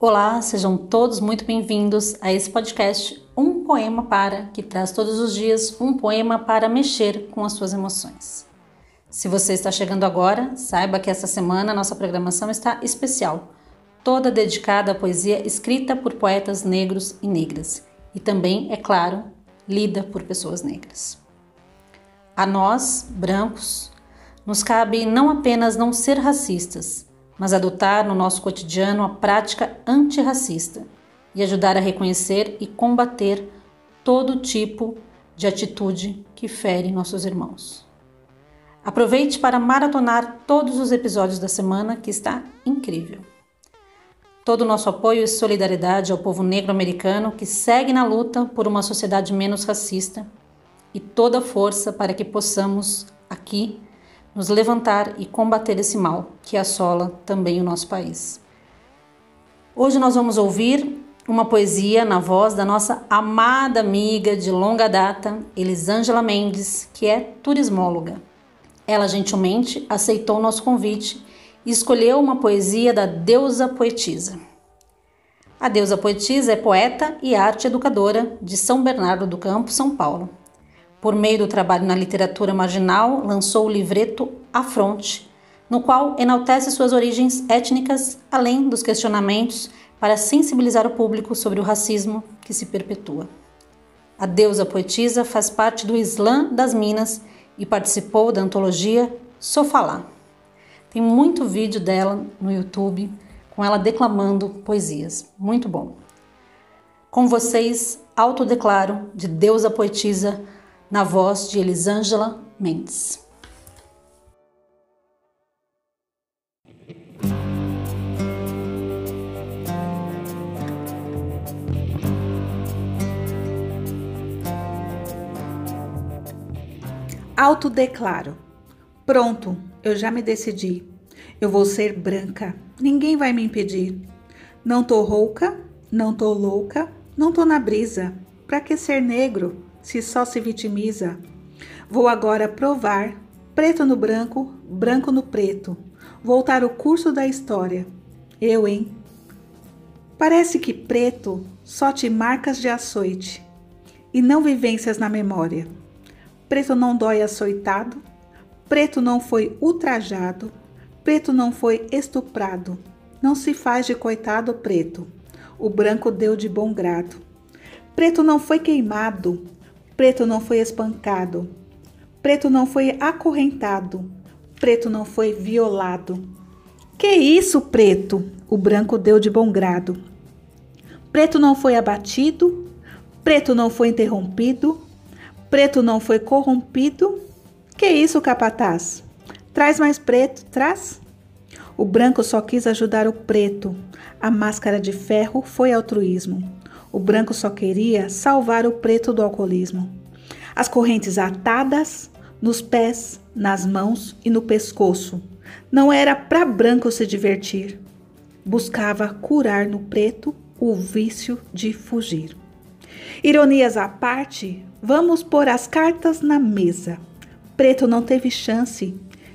Olá, sejam todos muito bem-vindos a esse podcast Um Poema Para, que traz todos os dias um poema para mexer com as suas emoções. Se você está chegando agora, saiba que essa semana nossa programação está especial, toda dedicada à poesia escrita por poetas negros e negras, e também, é claro, lida por pessoas negras. A nós, brancos, nos cabe não apenas não ser racistas, mas adotar no nosso cotidiano a prática antirracista e ajudar a reconhecer e combater todo tipo de atitude que fere nossos irmãos. Aproveite para maratonar todos os episódios da semana, que está incrível. Todo o nosso apoio e solidariedade ao povo negro americano que segue na luta por uma sociedade menos racista e toda força para que possamos, aqui, nos levantar e combater esse mal que assola também o nosso país. Hoje nós vamos ouvir uma poesia na voz da nossa amada amiga de longa data, Elisângela Mendes, que é turismóloga. Ela gentilmente aceitou o nosso convite e escolheu uma poesia da deusa poetisa. A deusa poetisa é poeta e arte educadora de São Bernardo do Campo, São Paulo. Por meio do trabalho na literatura marginal, lançou o livreto Afronte, no qual enaltece suas origens étnicas, além dos questionamentos para sensibilizar o público sobre o racismo que se perpetua. A deusa poetisa faz parte do Islã das Minas e participou da antologia Sofalá. Tem muito vídeo dela no YouTube com ela declamando poesias. Muito bom. Com vocês, autodeclaro de deusa poetisa na voz de Elisângela Mendes. Autodeclaro. Pronto, eu já me decidi. Eu vou ser branca. Ninguém vai me impedir. Não tô rouca, não tô louca, não tô na brisa. Pra que ser negro? Se só se vitimiza. Vou agora provar, preto no branco, branco no preto, voltar o curso da história. Eu, hein? Parece que preto só te marcas de açoite e não vivências na memória. Preto não dói açoitado, preto não foi ultrajado, preto não foi estuprado. Não se faz de coitado preto, o branco deu de bom grado. Preto não foi queimado, Preto não foi espancado. Preto não foi acorrentado. Preto não foi violado. Que isso, preto? O branco deu de bom grado. Preto não foi abatido. Preto não foi interrompido. Preto não foi corrompido. Que isso, capataz? Traz mais preto, traz. O branco só quis ajudar o preto. A máscara de ferro foi altruísmo. O branco só queria salvar o preto do alcoolismo. As correntes atadas nos pés, nas mãos e no pescoço. Não era para branco se divertir. Buscava curar no preto o vício de fugir. Ironias à parte, vamos pôr as cartas na mesa. Preto não teve chance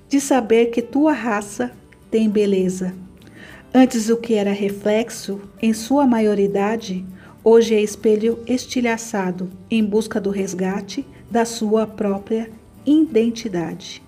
de saber que tua raça tem beleza. Antes o que era reflexo, em sua maioridade, Hoje é espelho estilhaçado em busca do resgate da sua própria identidade.